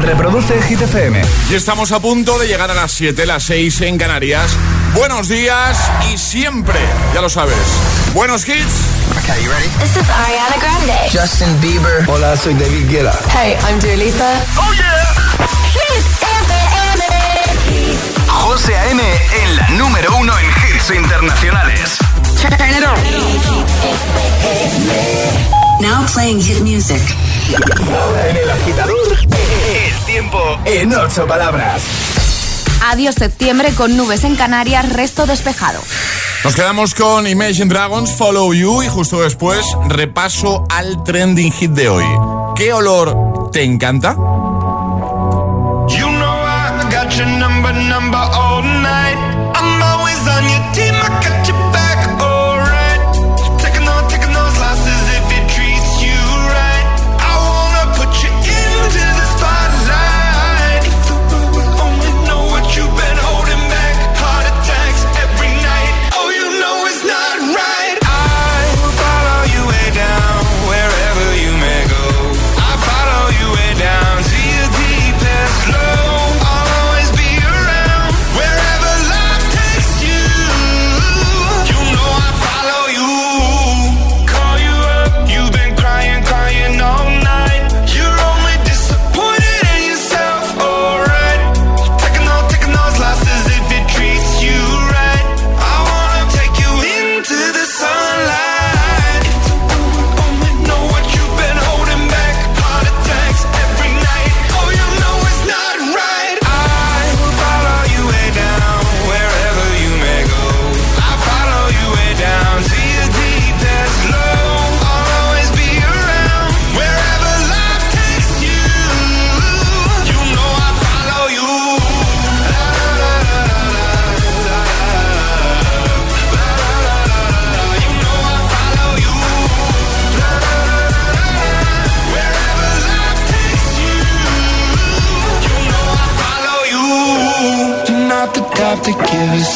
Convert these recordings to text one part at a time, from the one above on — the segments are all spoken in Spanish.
Reproduce Hit FM. Y estamos a punto de llegar a las 7, las 6 en Canarias. Buenos días y siempre, ya lo sabes. Buenos hits. Okay, you ready? This is Ariana Grande. Justin Bieber. Hola, soy David Guetta. Hey, I'm Dua Lipa. Oh yeah. Hit FM. José A.M. en la número uno en hits internacionales. Turn it on. Now playing hit music. En el agitador, tiempo en ocho palabras. Adiós septiembre con nubes en Canarias, resto despejado. Nos quedamos con Imagine Dragons, Follow You y justo después repaso al trending hit de hoy. ¿Qué olor te encanta?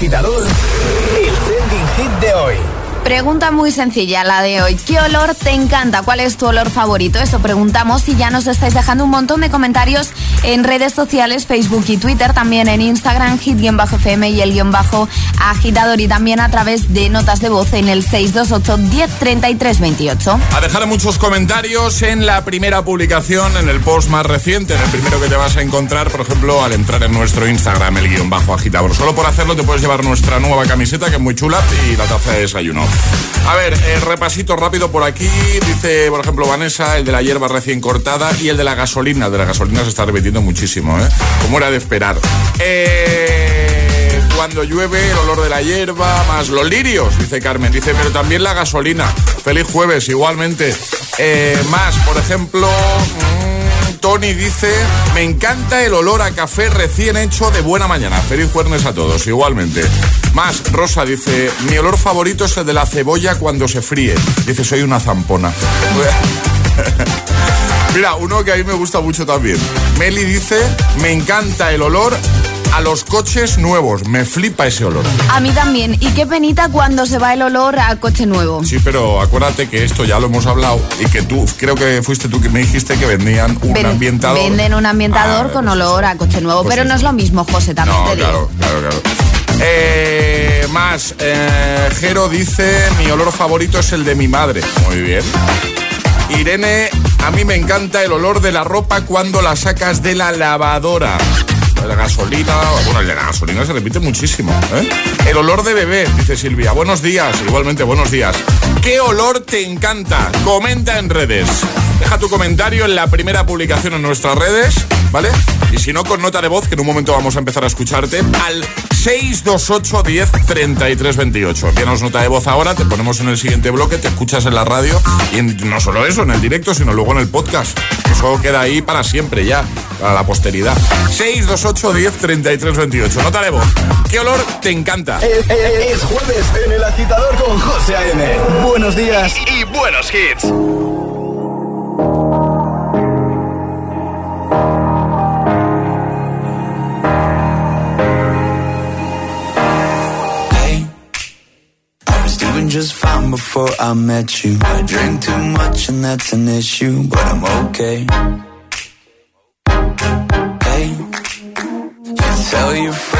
agitador, el trending hit de hoy. Pregunta muy sencilla la de hoy. ¿Qué olor te encanta? ¿Cuál es tu olor favorito? Eso preguntamos y ya nos estáis dejando un montón de comentarios en redes sociales, Facebook y Twitter, también en Instagram, hit-fm y el guion bajo agitador y también a través de notas de voz en el 628 1033 28. A dejar muchos comentarios en la primera publicación, en el post más reciente, en el primero que te vas a encontrar, por ejemplo, al entrar en nuestro Instagram, el guion bajo agitador. Solo por hacerlo te puedes llevar nuestra nueva camiseta, que es muy chula, y la taza de desayuno. A ver, el repasito rápido por aquí. Dice, por ejemplo, Vanessa, el de la hierba recién cortada y el de la gasolina. El de la gasolina se está repitiendo muchísimo, ¿eh? Como era de esperar. Eh, cuando llueve, el olor de la hierba, más los lirios, dice Carmen. Dice, pero también la gasolina. Feliz jueves, igualmente. Eh, más, por ejemplo... mm, Tony dice, me encanta el olor a café recién hecho de buena mañana. Feliz jueves a todos, igualmente. Más, Rosa dice, mi olor favorito es el de la cebolla cuando se fríe. Dice, soy una zampona. Mira, uno que a mí me gusta mucho también. Meli dice, me encanta el olor a los coches nuevos. Me flipa ese olor. A mí también. Y qué penita cuando se va el olor a coche nuevo. Sí, pero acuérdate que esto ya lo hemos hablado y que tú, creo que fuiste tú que me dijiste que vendían un Ven- ambientador. Venden un ambientador Ah, con pues olor a coche nuevo, Pues pero no es lo mismo, José, también No, te digo. claro, claro, claro. Eh, más, eh, Jero dice, mi olor favorito es el de mi madre. Muy bien. Irene, a mí me encanta el olor de la ropa cuando la sacas de la lavadora. La gasolina, bueno, la gasolina se repite muchísimo. ¿eh? El olor de bebé, dice Silvia. Buenos días, igualmente buenos días. ¿Qué olor te encanta? Comenta en redes. Deja tu comentario en la primera publicación en nuestras redes, ¿vale? Y si no, con nota de voz, que en un momento vamos a empezar a escucharte, al 628 10 33 28. Envíanos nota de voz ahora, te ponemos en el siguiente bloque, te escuchas en la radio y no solo eso, en el directo, sino luego en el podcast. Eso queda ahí para siempre ya, para la posteridad. 628 10 33 28. Nota de voz. ¿Qué olor te encanta? Es, es- es jueves en el agitador con José A.M. Buenos días. Y buenos hits. Hey, I was doing just fine before I met you. I drink too much and that's an issue, but I'm okay. Hey, you tell your friends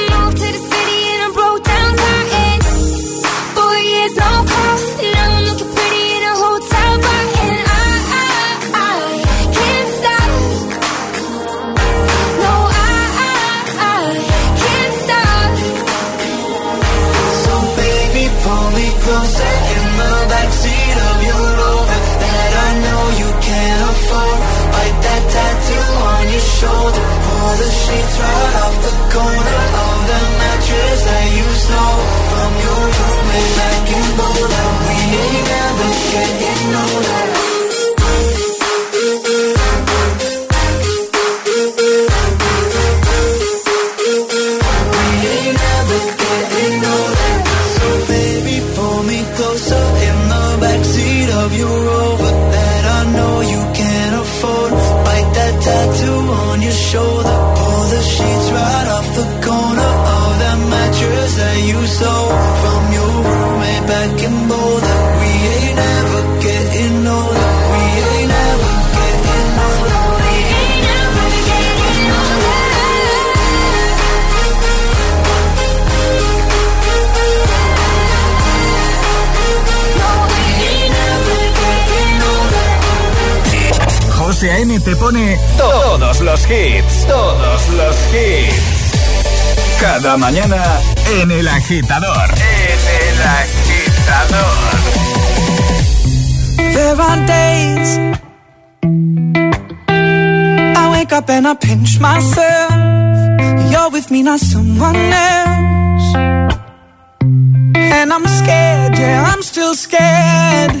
Shoulder. Pull the sheets right off the corner Cada mañana en el agitador. En el agitador. There are days I wake up and I pinch myself. You're with me, not someone else. And I'm scared, yeah, I'm still scared.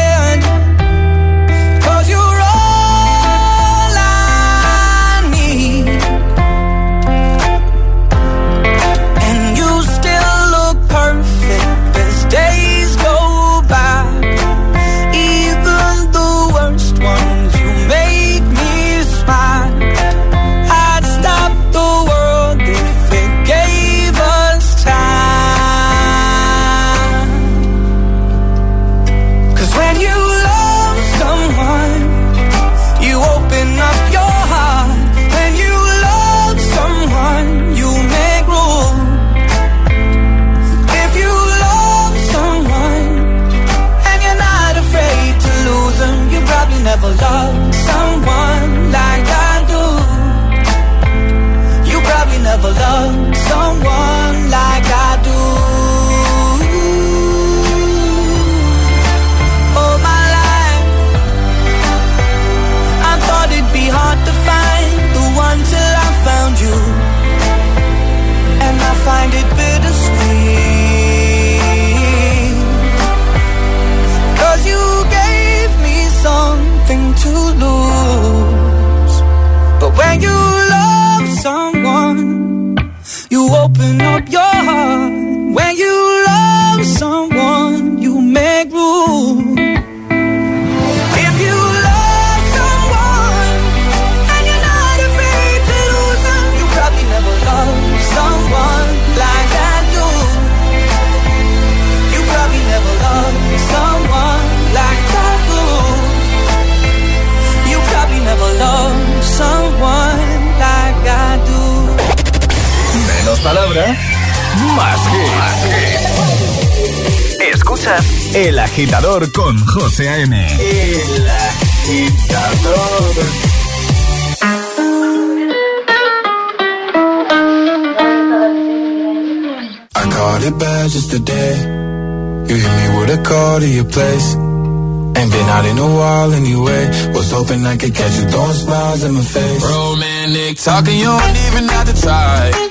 Más hits. Escuchas El agitador con José A.M. El agitador. I caught it bad just today. You hit me with a call to your place. Ain't been out in a while anyway. Was hoping I could catch you throwing smiles in my face. Romantic talking, you don't even have to try.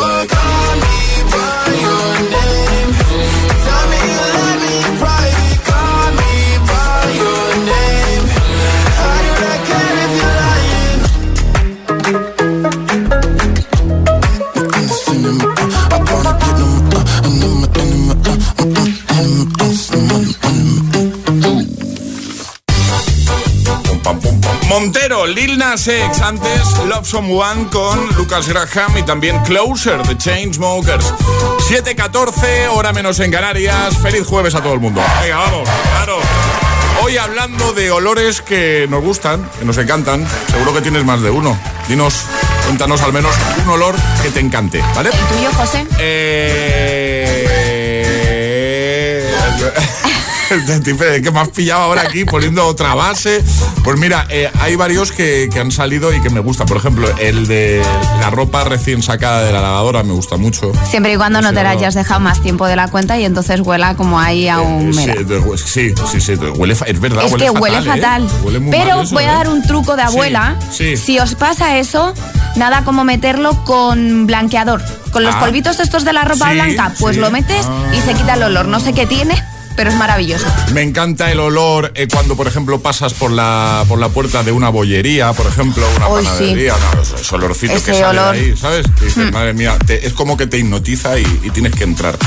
Lil Nas X, antes Love Someone con Lucas Graham y también Closer de Chainsmokers. 7.14, hora menos en Canarias. Feliz jueves a todo el mundo. Venga, vamos, claro. Hoy hablando de olores que nos gustan, que nos encantan, seguro que tienes más de uno. Dinos, cuéntanos al menos un olor que te encante, ¿vale? ¿El tuyo, José? Eh... que me has pillado ahora aquí poniendo otra base. Pues mira, eh, hay varios que, que han salido y que me gustan. Por ejemplo, el de la ropa recién sacada de la lavadora me gusta mucho. Siempre y cuando no te la hayas dejado más tiempo de la cuenta y entonces huela como ahí a un Eh, sí, sí, sí, huele, es verdad, Es huele que huele ¿eh? fatal. Huele muy Pero mal eso, voy a ¿eh? dar un truco de abuela. sí. Si os pasa eso, nada como meterlo con blanqueador. Con los Ah. polvitos estos de la ropa Sí, blanca, pues lo metes y se quita el olor. No sé qué tiene, pero es maravilloso. Me encanta el olor eh, cuando, por ejemplo, pasas por la, por la puerta de una bollería, por ejemplo, una panadería, no, ese- que sale olor. ahí, ¿sabes? Y dices, madre mía, te- es como que te hipnotiza y, y tienes que entrar.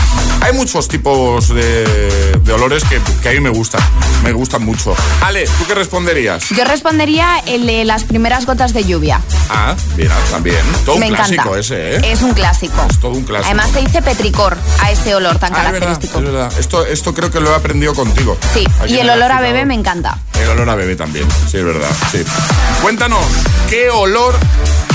Hay muchos tipos de olores que, que a mí me gustan, me gustan mucho. Ale, ¿tú qué responderías? Yo respondería el de las primeras gotas de lluvia. Ah, mira, también. Todo Me un clásico encanta. ese, ¿eh? Es un clásico. Es todo un clásico. Además se dice petricor a ese olor tan Ah, es verdad, característico. es verdad. Esto, esto creo que lo he aprendido contigo. Sí, Aquí y el olor a bebé me encanta. El olor a bebé también, sí, es verdad. Sí. Cuéntanos, ¿qué olor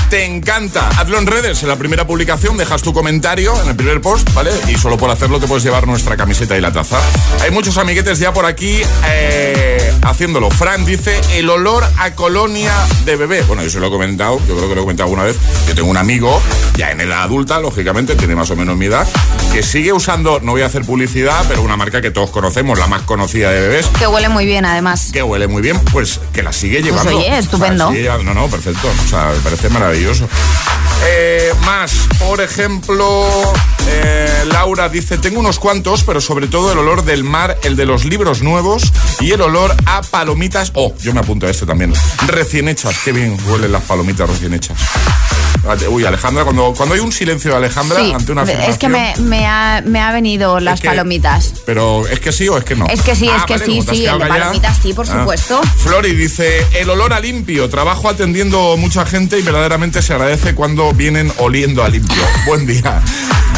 te encanta? Hazlo en redes, en la primera publicación, dejas tu comentario en el primer post, ¿vale? Y solo por hacerlo te puedes llevar nuestra camiseta y la taza. Hay muchos amiguetes ya por aquí eh, haciéndolo. Fran dice el olor a colonia de bebé. Bueno, yo se lo he comentado, yo creo que lo he comentado alguna vez. Yo tengo un amigo, ya en edad adulta, lógicamente, tiene más o menos mi edad, que sigue usando, no voy a hacer publicidad, pero una marca que todos conocemos, la más conocida de bebés, Que huele muy bien además. que huele muy bien, pues que la sigue llevando. oye, estupendo. O sea, sigue llevando- no, no, perfecto. O sea, me parece maravilloso. Eh, más, por ejemplo, eh, Laura dice, tengo unos cuantos, pero sobre todo el olor del mar, el de los libros nuevos y el olor a palomitas. Oh, yo me apunto a este también. Recién hechas, qué bien huelen las palomitas recién hechas. Uy, Alejandra, cuando, cuando hay un silencio de Alejandra Sí, ante una es que me, afirmación, me ha, me ha venido las que- palomitas. Pero es que sí o es que no. Es que sí, es Ah, que vale, sí, sí, el de palomitas sí, por Ah. supuesto. Flori dice, el olor a limpio, trabajo atendiendo mucha gente y verdaderamente se agradece cuando vienen oliendo a limpio. Buen día.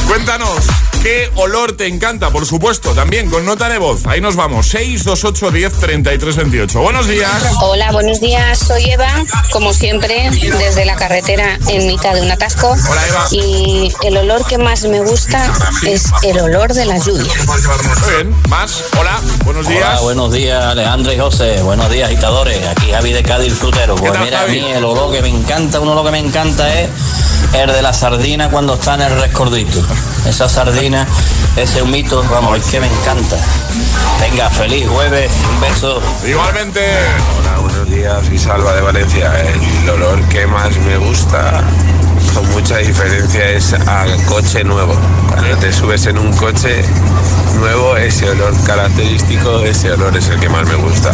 Cuéntanos, ¿qué olor te encanta? Por supuesto, también con nota de voz. Ahí nos vamos, 628 10 33 28. Buenos días. Hola, buenos días. Soy Eva, como siempre, desde la carretera en mitad de un atasco. Hola, Eva. Y el olor que más me gusta es el olor de la lluvia. Muy bien, más. Hola, buenos días. Hola, buenos días Alejandra y José, buenos días agitadores, aquí Javi de Cádiz Frutero. Pues tal, mira, Javi? a mí el olor que me encanta, un olor que me encanta es el de la sardina cuando está en el rescordito. Esa sardina, ese humito, vamos, es que me encanta. Venga, feliz jueves, un beso. Igualmente. Hola, buenos días, soy Salva de Valencia. El olor que más me gusta, con mucha diferencia, es al coche nuevo. Cuando te subes en un coche nuevo, ese olor característico, ese olor es el que más me gusta.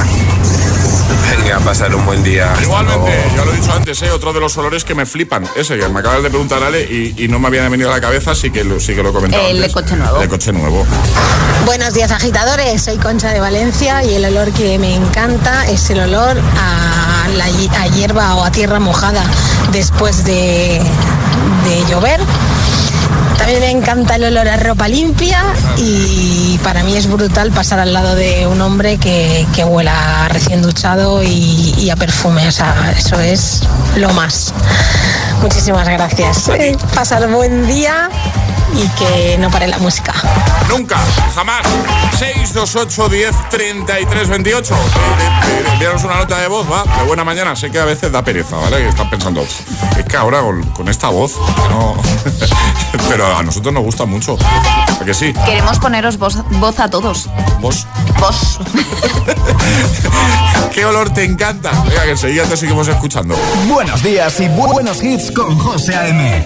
Venga, a pasar un buen día. Igualmente, ya lo he dicho antes, ¿eh? otro de los olores que me flipan. Ese que me acabas de preguntar, Ale, y, y no me había venido a la cabeza, sí que lo, sí que lo he comentado. El de coche nuevo. El de coche nuevo. Buenos días agitadores, soy Concha de Valencia y el olor que me encanta es el olor a, la a hierba o a tierra mojada después de, de llover. También me encanta el olor a ropa limpia y para mí es brutal pasar al lado de un hombre que, que huela recién duchado y, y a perfume. O sea, eso es lo más. Muchísimas gracias. Pasar buen día y que no pare la música. Nunca, jamás. 628 10 33 28. Enviaros una nota de voz, va. De buena mañana. Sé que a veces da pereza, ¿vale? Que están pensando, es que ahora con, con esta voz, que no. Pero a nosotros nos gusta mucho. ¿A que sí? Queremos poneros voz, voz a todos. Vos. Vos. ¿Qué olor te encanta? Venga, que enseguida te seguimos escuchando. Buenos días y bu- buenos hits con José A.M.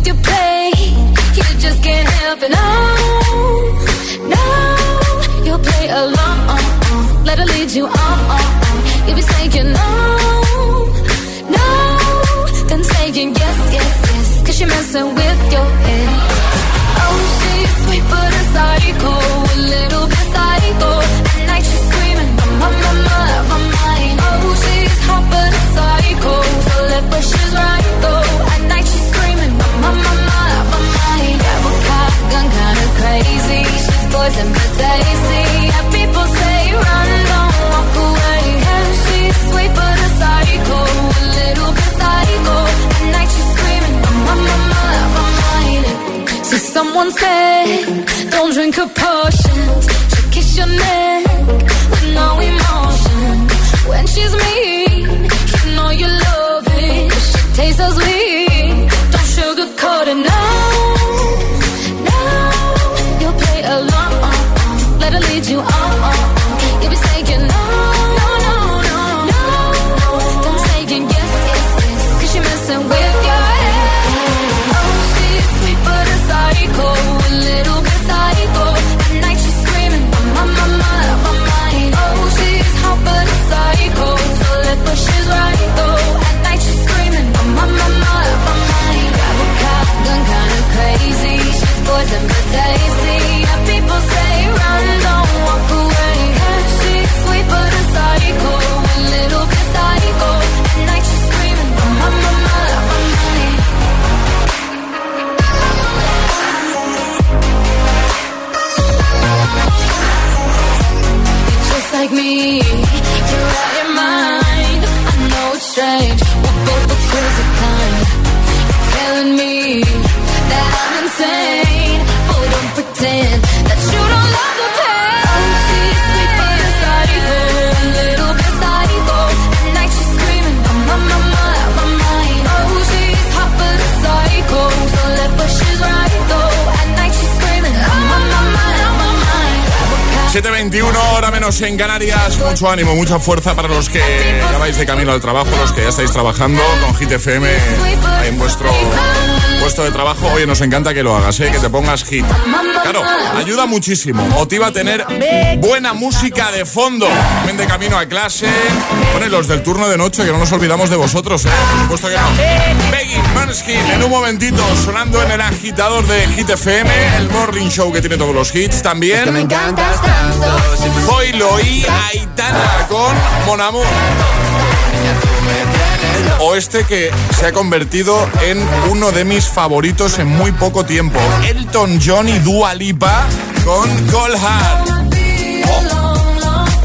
with your play. You just can't help it. No, no, you play along. Let her lead you on. Poison but tasty. Yeah, people say run, don't walk away. Yeah, she's sweet but a psycho, a little bit psycho. At night she's screaming, I'm my, my, my, my, my mind. See someone said, don't drink her potions. She'll kiss your neck with no emotion. When she's mean, 21 horas menos en Canarias. Mucho ánimo, mucha fuerza para los que ya vais de camino al trabajo, los que ya estáis trabajando con GTFM en vuestro puesto de trabajo. Oye, nos encanta que lo hagas, ¿eh? que te pongas hit. Claro, ayuda muchísimo. Motiva a tener buena música de fondo. Ven de camino a clase. Pone los del turno de noche, que no nos olvidamos de vosotros, ¿eh? Por supuesto que no. Begging Manskin, en un momentito, sonando en el agitador de Hit FM, el morning show que tiene todos los hits también. me encantas tanto. Zoilo y Aitana con Mon Amour. O este que se ha convertido en uno de mis favoritos en muy poco tiempo. Elton John y Dua Lipa con Gold Heart.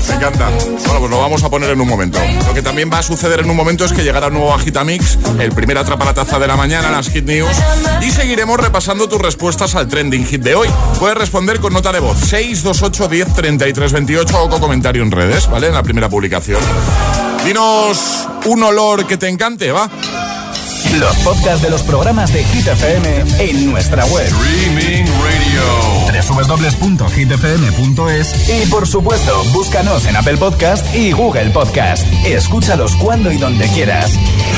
Me encanta. Bueno, pues lo vamos a poner en un momento. Lo que también va a suceder en un momento es que llegará un nuevo Agitamix, el primer atrapa la taza de la mañana, las Hit News, y seguiremos repasando tus respuestas al trending hit de hoy. Puedes responder con nota de voz 628 10 33 28 o con comentario en redes, ¿vale? En la primera publicación. Dinos un olor que te encante, ¿va? Los podcasts de los programas de Hit FM en nuestra web. Streaming Radio. www.hitfm.es y por supuesto, búscanos en Apple Podcast y Google Podcast. Escúchalos cuando y donde quieras.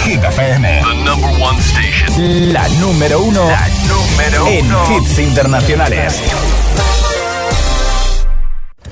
Hit FM. The number one station. La número uno, número en hits internacionales.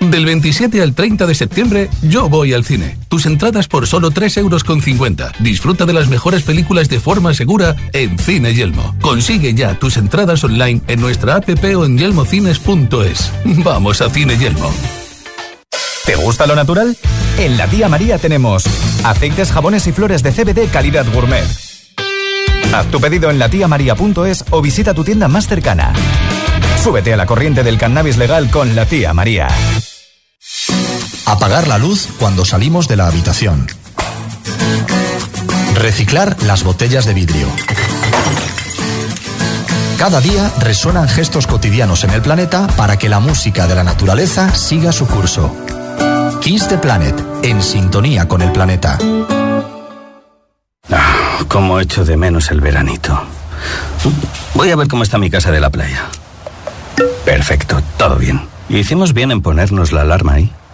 Del 27 al 30 de septiembre, yo voy al cine. Tus entradas por solo 3,50 euros. Disfruta de las mejores películas de forma segura en Cine Yelmo. Consigue ya tus entradas online en nuestra app o en yelmocines.es. Vamos a Cine Yelmo. ¿Te gusta lo natural? En la tía María tenemos aceites, jabones y flores de CBD calidad gourmet. Haz tu pedido en latiamaria.es o visita tu tienda más cercana. Súbete a la corriente del cannabis legal con la tía María. Apagar la luz cuando salimos de la habitación. Reciclar las botellas de vidrio. Cada día resuenan gestos cotidianos en el planeta para que la música de la naturaleza siga su curso. Kiss the Planet, en sintonía con el planeta. Ah, cómo echo de menos el veranito. Voy a ver cómo está mi casa de la playa. Perfecto, todo bien. Hicimos bien en ponernos la alarma ahí,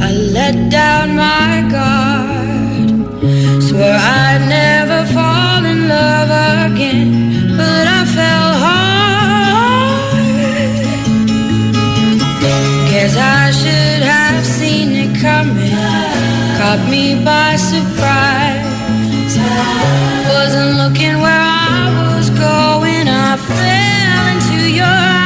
I let down my guard. Swear I'd never fall in love again, but I fell hard. Guess I should have seen it coming. Caught me by surprise. Wasn't looking where I was going. I fell into your eyes.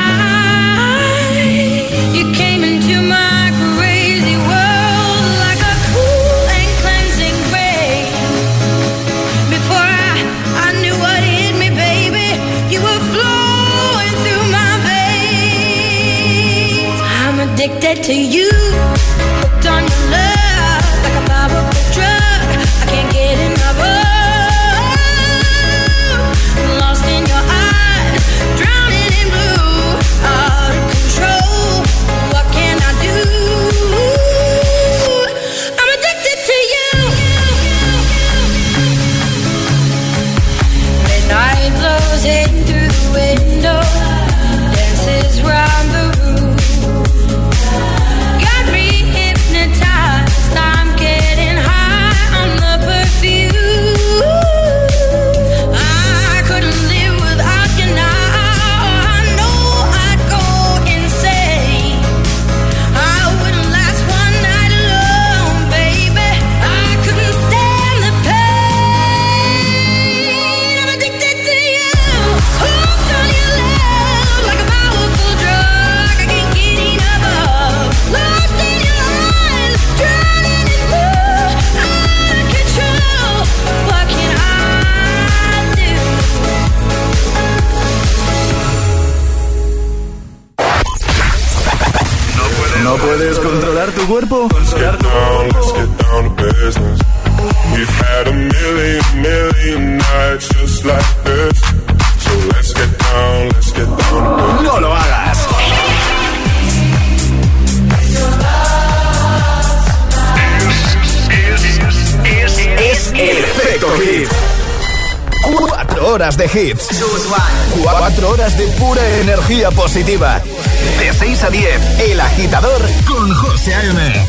De 6 a 10, El Agitador con José A.M.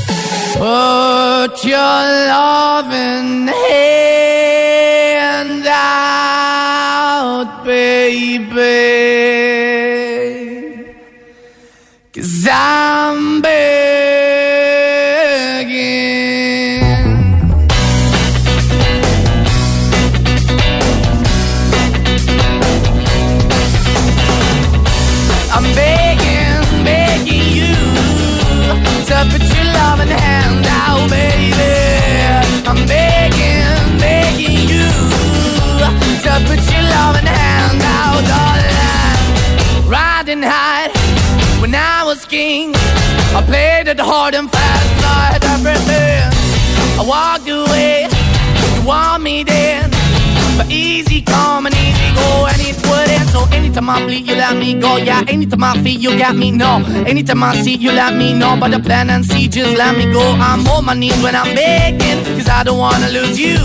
to uh, put your loving hand out, darling. Riding high when I was king, I played it hard and fast, tried everything. I walked away, you want me then. But easy come and easy go, and it wouldn't. So anytime I bleed, you let me go. Yeah, anytime I feel, you got me. No, anytime I see, you let me know. But the plan and see, just let me go. I'm on my knees when I'm begging, cause I don't wanna lose you.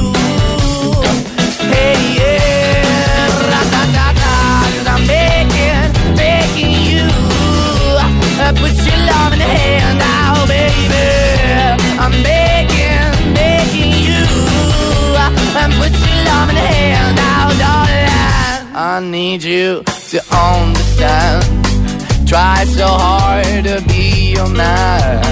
Hey, yeah, ra-da-da-da, I'm begging, begging you. Uh, Put your love in the hand out, baby. I'm you. Put your love in the hand out, darling. I need you to understand. Try so hard to be your man.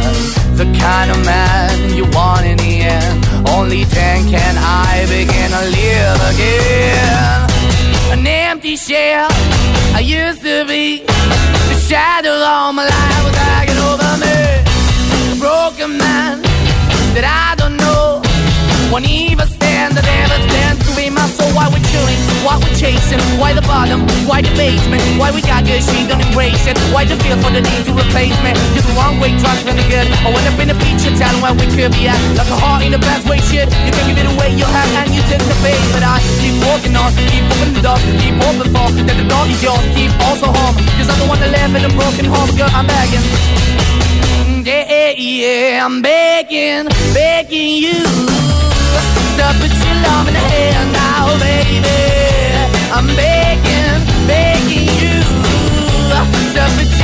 The kind of man you want in the end. Only then can I begin to live again. An empty shell I used to be. The shadow all my life was hanging over me. A broken man that I don't know. Won't even stand, that never stands to be my soul. Why we're why we're chasing, why the bottom, why the basement, why we got good, she don't embrace it. Why the feel for the need to replace me? Wrong way, trying to the good. I went up in the feature town where we could be at. Like a heart in the best way, shit. You can give it away, you're having and you dissipate. But I keep walking on. Keep open the door, keep open for that the door is yours. Keep also home, cause I'm the one that live in a broken home, girl. I'm begging. Yeah, yeah, yeah, I'm begging, begging you to put your love in the hand now, baby. I'm begging, begging you to put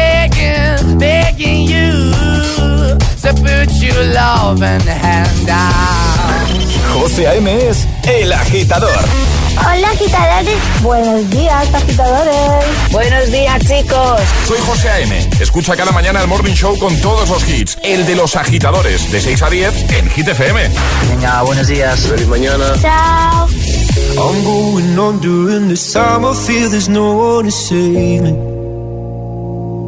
begging you to put your loving hand out. José A.M. es El Agitador. Hola agitadores, buenos días agitadores. Buenos días chicos. Soy José A.M. Escucha cada mañana el Morning Show con todos los hits. El de los agitadores, de 6 a 10 en Hit FM. Venga, buenos días. Feliz mañana. Chao. I'm going on during this time. I feel there's no one to save me.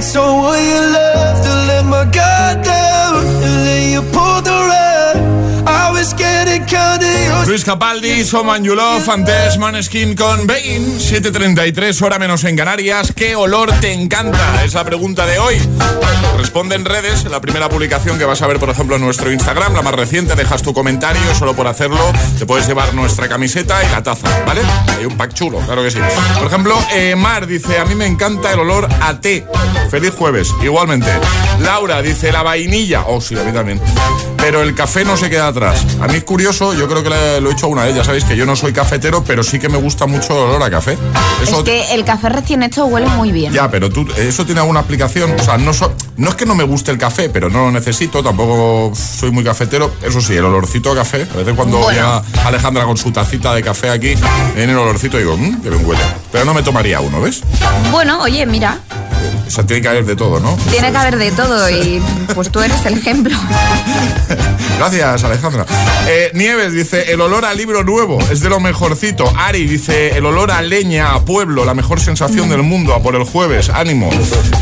to being someone you Luis Capaldi, Soman You Love, antes Maneskin con Bain, 7.33, hora menos en Canarias. ¿Qué olor te encanta? Es la pregunta de hoy. Responde en redes, la primera publicación que vas a ver, por ejemplo, en nuestro Instagram, la más reciente, dejas tu comentario, solo por hacerlo te puedes llevar nuestra camiseta y la taza, ¿vale? Hay un pack chulo, claro que sí. Por ejemplo, eh, Mar dice, a mí me encanta el olor a té. Feliz jueves, igualmente. Laura dice, la vainilla. Oh, sí, a mí también. Pero el café no se queda atrás. A mí es curioso, yo creo que lo he hecho una vez, ya sabéis que yo no soy cafetero, pero sí que me gusta mucho el olor a café. Eso Es que el café recién hecho huele muy bien. ya, pero tú, ¿eso tiene alguna aplicación? O sea, no, so- no es que no me guste el café, pero no lo necesito, tampoco soy muy cafetero. Eso sí, el olorcito a café. A veces cuando Bueno. llega Alejandra con su tacita de café aquí, en el olorcito digo, mmm, que bien huele. Pero no me tomaría uno, ¿ves? Bueno, oye, mira. O sea, tiene que haber de todo, ¿no? Tiene que haber de todo y pues tú eres el ejemplo. Gracias, Alejandra. Eh, Nieves dice, el olor a libro nuevo es de lo mejorcito. Ari dice, el olor a leña, a pueblo, la mejor sensación del mundo, a por el jueves, ánimo.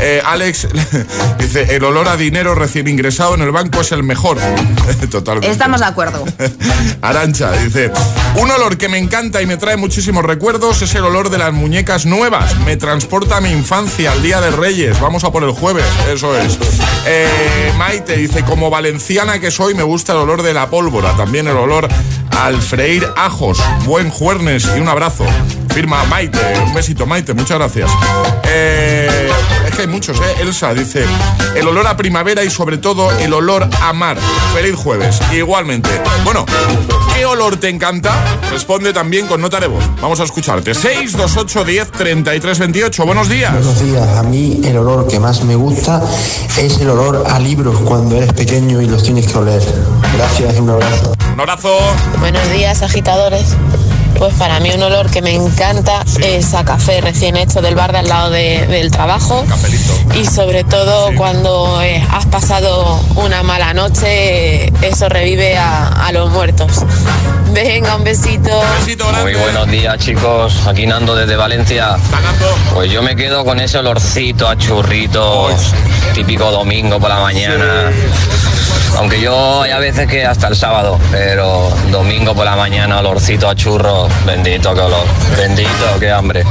Eh, Alex dice, el olor a dinero recién ingresado en el banco es el mejor. Totalmente. Estamos de acuerdo. Arancha dice, un olor que me encanta y me trae muchísimos recuerdos es el olor de las muñecas nuevas. Me transporta a mi infancia, al Día de Reyes. Vamos a por el jueves, eso es. Eh, Maite dice, como valenciana que soy, me gusta el olor de la pólvora, también el olor al freír ajos. Buen juernes y un abrazo. Firma Maite, un besito Maite, muchas gracias. Eh, es que hay muchos, ¿eh? Elsa dice, el olor a primavera y sobre todo el olor a mar. Feliz jueves. Igualmente. Bueno, ¿qué olor te encanta? Responde también con nota de voz. Vamos a escucharte. 628 10 33 28. Buenos días. Buenos días. A mí el olor que más me gusta es el olor a libros cuando eres pequeño y los tienes que oler. Gracias y un abrazo. Un abrazo. Buenos días, agitadores. Pues para mí un olor que me encanta es a café recién hecho del bar de al lado de- del trabajo. Y sobre todo cuando eh, has pasado una mala noche, eso revive a, a los muertos. Venga, un besito. Muy buenos días chicos, aquí Nando desde Valencia. Pues yo me quedo con ese olorcito a churritos, típico domingo por la mañana. Aunque yo hay a veces que hasta el sábado, pero domingo por la mañana olorcito a churro, bendito que bendito que hambre.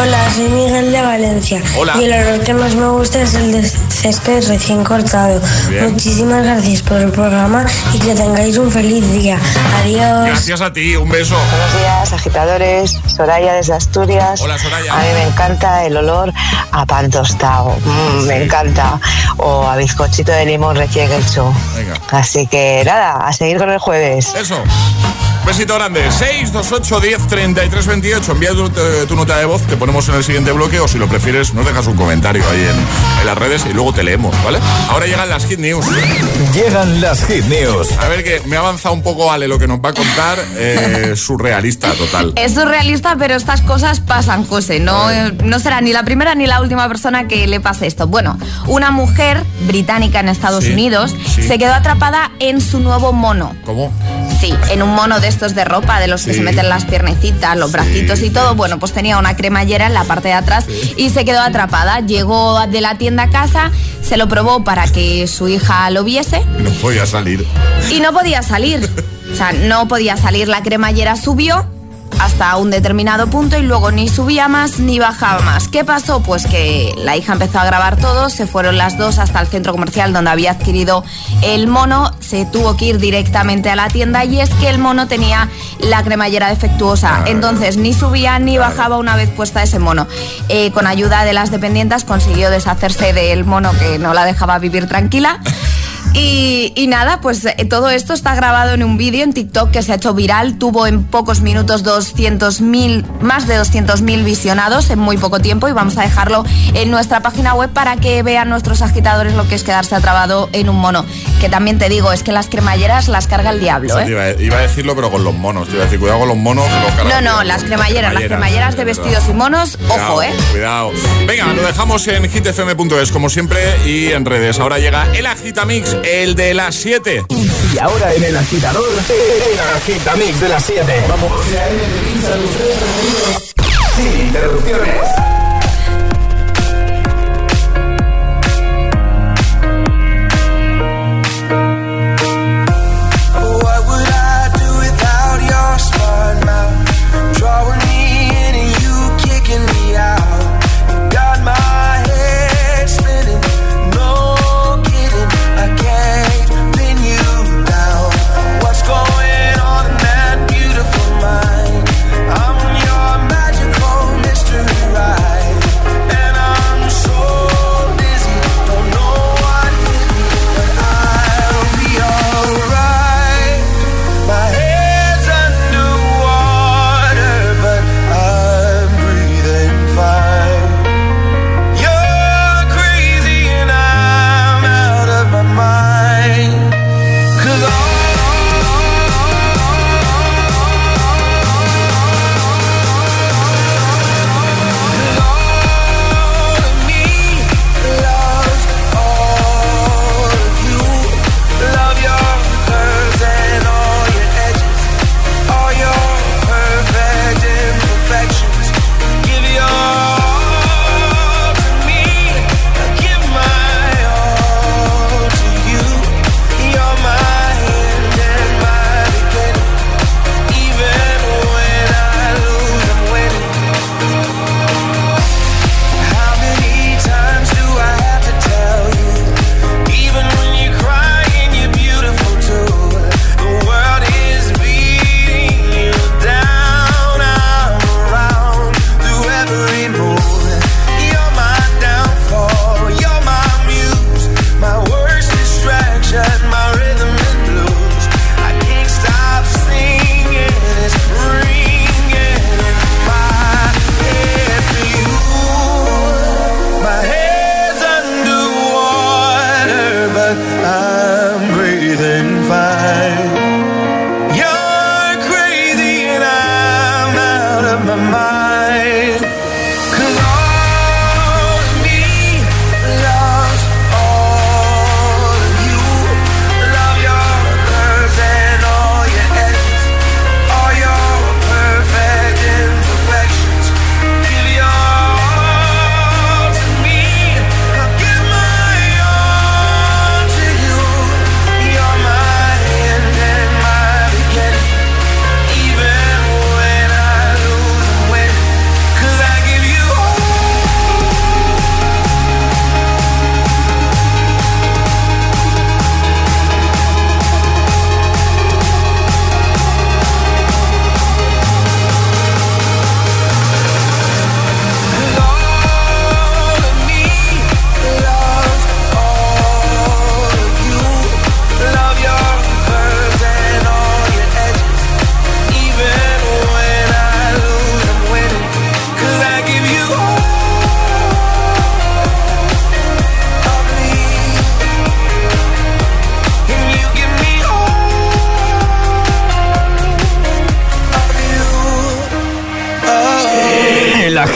Hola, soy Miguel de Valencia. Hola. Y el olor que más me gusta es el de césped recién cortado. Bien. Muchísimas gracias por el programa y que tengáis un feliz día. Adiós. Gracias a ti, un beso. Buenos días, agitadores. Soraya desde Asturias. Hola, Soraya. A mí me encanta el olor a pan tostado. Mm, Me encanta. O a bizcochito de limón recién hecho. Venga. Así que nada, a seguir con el jueves. Eso. Besito grande. 628 10 33 28. Envía tu, tu- tu nota de voz, te ponemos en el siguiente bloque o si lo prefieres, nos dejas un comentario ahí en, en las redes y luego te leemos, ¿vale? Ahora llegan las Hit News. Llegan las Hit News. A ver que me ha avanzado un poco Ale lo que nos va a contar. eh, surrealista total. Es surrealista, pero estas cosas pasan, José. No, eh, no será ni la primera ni la última persona que le pase esto. Bueno, una mujer británica en Estados Sí, Unidos sí. se quedó atrapada en su nuevo mono. ¿Cómo? Sí, en un mono de estos de ropa, de los que se meten las piernecitas, los bracitos y todo. Bueno, pues tenía una cremallera en la parte de atrás y se quedó atrapada. Llegó de la tienda a casa, se lo probó para que su hija lo viese No voy a salir. y no podía salir. O sea, no podía salir. La cremallera subió hasta un determinado punto y luego ni subía más ni bajaba más. ¿Qué pasó? Pues que la hija empezó a grabar todo, se fueron las dos hasta el centro comercial donde había adquirido el mono, se tuvo que ir directamente a la tienda y es que el mono tenía la cremallera defectuosa, entonces ni subía ni bajaba una vez puesta ese mono. Eh, con ayuda de las dependientas consiguió deshacerse del mono que no la dejaba vivir tranquila. Y, y nada, pues eh, todo esto está grabado en un vídeo en TikTok que se ha hecho viral. Tuvo en pocos minutos 200.000, más de 200.000 visionados en muy poco tiempo y vamos a dejarlo en nuestra página web para que vean nuestros agitadores lo que es quedarse atrapado en un mono. Que también te digo, es que las cremalleras las carga el diablo, Sí, ¿eh? iba, a- iba a decirlo, pero con los monos. Iba a decir, cuidado con los monos. que los No, no, las cremalleras, las cremalleras de vestidos y monos, Cuidado, ojo, ¿eh? Cuidado. Venga, lo dejamos en hitfm.es como siempre y en redes. Ahora llega el Agitamix, el de las 7. Y ahora en el agitador, el agitamix de las 7. Vamos. Sin interrupciones.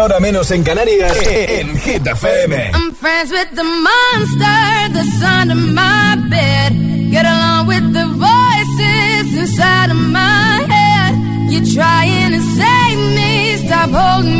Ahora menos en Canarias, en Hit FM. I'm friends with the monster that's under my bed. Get along with the voices inside of my head. You're trying to save me, stop holding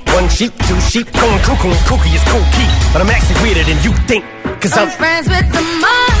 One sheep, two sheep, going cuckoo kooky is cool key. But I'm actually weirder than you think. Cause I'm, I'm friends with the monster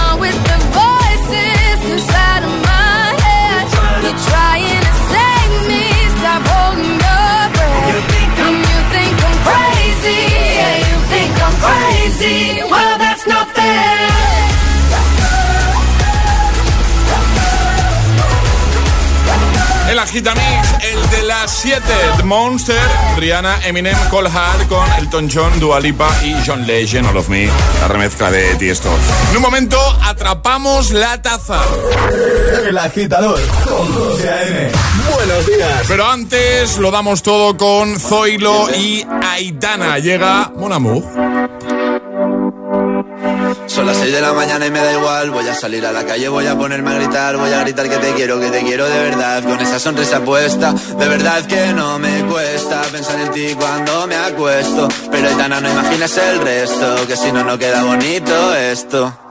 crazy. Well, that's not fair. El Agitamix, el de las 7, The Monster, Rihanna, Eminem, Cole Hart con Elton John, Dua Lipa y John Legend, All of Me, la remezcla de Tiesto. En un momento, atrapamos la taza. El agitador con José A.M. Buenos días. Pero antes lo damos todo con Zoilo y Aitana. Llega Mon Amour. Son las 6 de la mañana y me da igual. Voy a salir a la calle, voy a ponerme a gritar. Voy a gritar que te quiero, que te quiero de verdad. Con esa sonrisa puesta, de verdad que no me cuesta pensar en ti cuando me acuesto. Pero Aitana, no imaginas el resto, que si no, no queda bonito esto.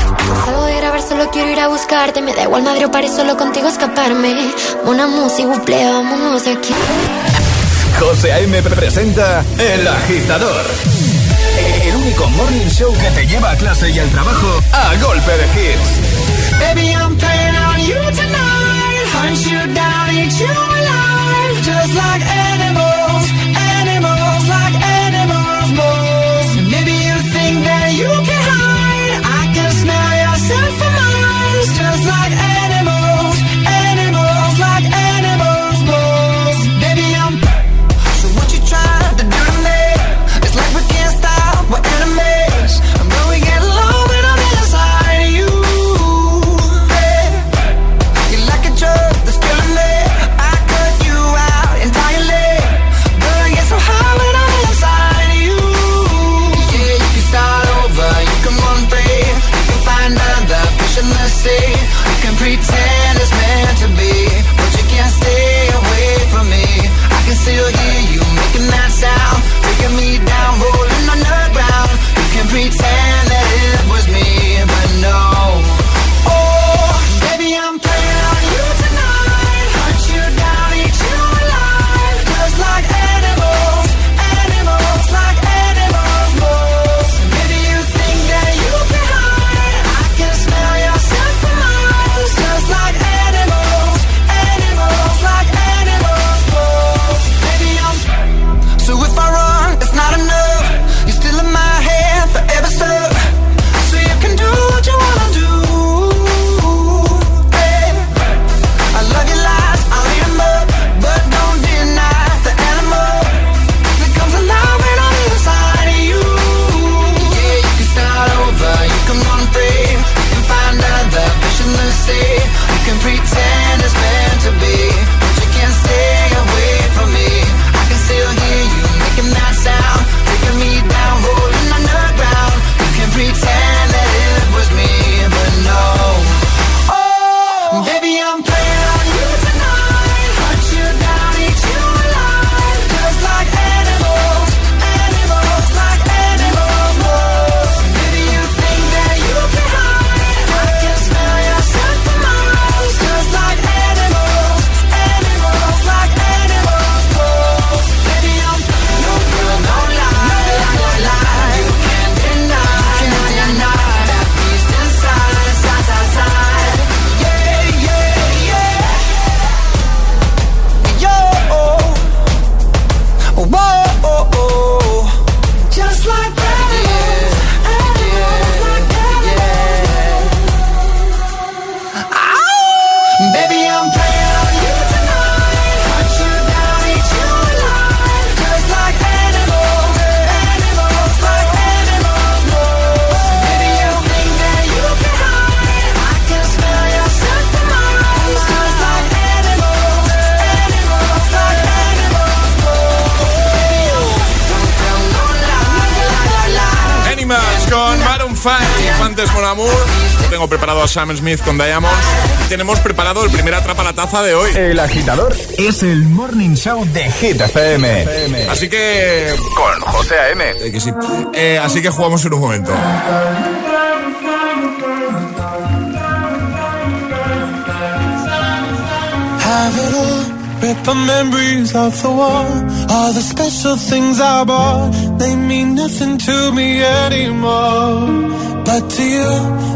Salgo de grabar, solo quiero ir a buscarte. Me da igual Madrid o París, solo contigo escaparme. Una música, buple, vámonos de aquí. José A.M. presenta El Agitador. El único morning show que te lleva a clase y al trabajo a golpe de hits. Baby, I'm playing on you tonight. Hunt you down, eat you alive. Just like animals, A Sam Smith con Diamonds. Tenemos preparado el primer atrapa la taza de hoy. El agitador es el morning show de Hit FM. Así que. Con José A.M. Eh, que sí. Eh, así que jugamos en un momento. Have it all, rip the memories of the war. All the special things I bought, they mean nothing to me anymore. But to you,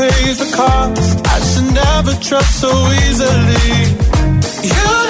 Pays the cost. I should never trust so easily. You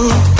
so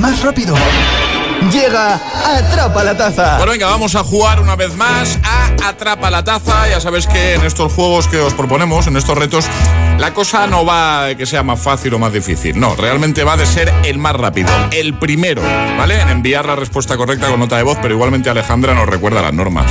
más rápido. Llega Atrapa la Taza. Bueno, venga, vamos a jugar una vez más a Atrapa la Taza. Ya sabes que en estos juegos que os proponemos, en estos retos, la cosa no va que sea más fácil o más difícil. No, realmente va de ser el más rápido, el primero, ¿vale? En enviar la respuesta correcta con nota de voz, pero igualmente Alejandra nos recuerda las normas.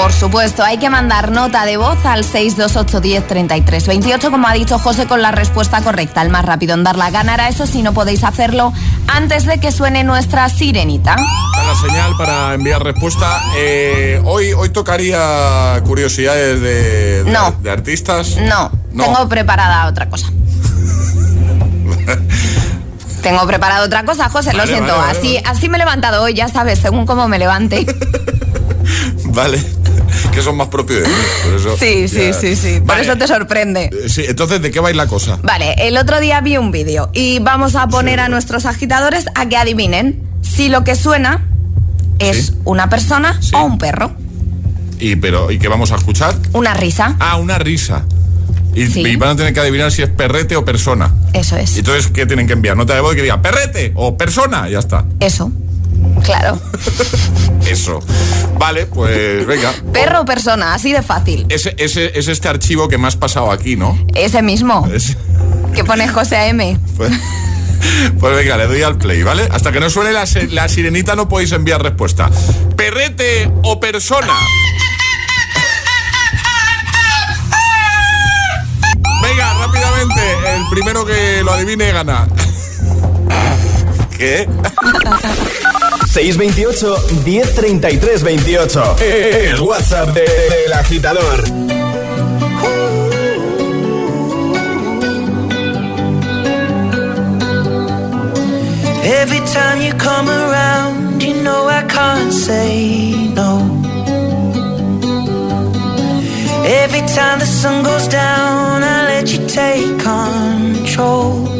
Por supuesto, hay que mandar nota de voz al 628 10 33 28, como ha dicho José, con la respuesta correcta. El más rápido en darla ganará eso si no podéis hacerlo antes de que suene nuestra sirenita. La señal para enviar respuesta. Eh, hoy, hoy tocaría curiosidades de, de- No. de artistas. No, No. tengo preparada otra cosa. Tengo preparado otra cosa, José, lo siento. vale, vale, así, así me he levantado hoy, ya sabes, según cómo me levante. Vale. Que son más propios de mí. por eso Sí, sí, ya- sí, sí. Por Vale. eso te sorprende. Eh, Sí, entonces, ¿de qué va la cosa? Vale, el otro día vi un vídeo y vamos a poner a nuestros agitadores a que adivinen si lo que suena es una persona o un perro. ¿Y, pero, ¿Y qué vamos a escuchar? Una risa, Ah, una risa. Y, Sí. y van a tener que adivinar si es perrete o persona. eso es. entonces, ¿qué tienen que enviar? Nota de voz que diga perrete o persona. Ya está. Eso. Claro. Eso. Vale, pues venga. Perro o persona, así de fácil. Ese, ese, es este archivo que me has pasado aquí, ¿no? Ese mismo. Es- Que pone José A.M. pues, pues venga, le doy al play, ¿vale? Hasta que no suene la, la sirenita no podéis enviar respuesta. ¿Perrete o persona? Venga, rápidamente. El primero que lo adivine gana. ¿Qué? 628 1033 28. El WhatsApp de- del agitador. Every time you come around, you know I can't say no. Every time the sun goes down, I let you take control.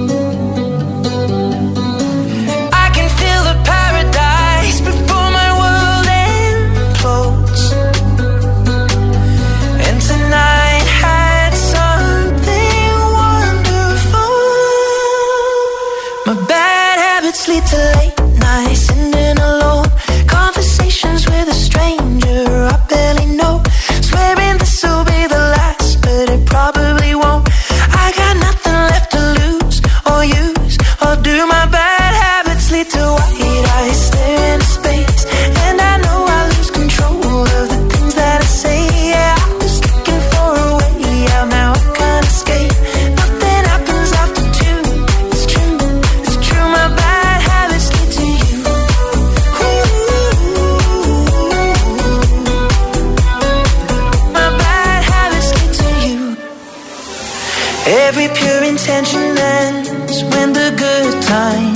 When the good times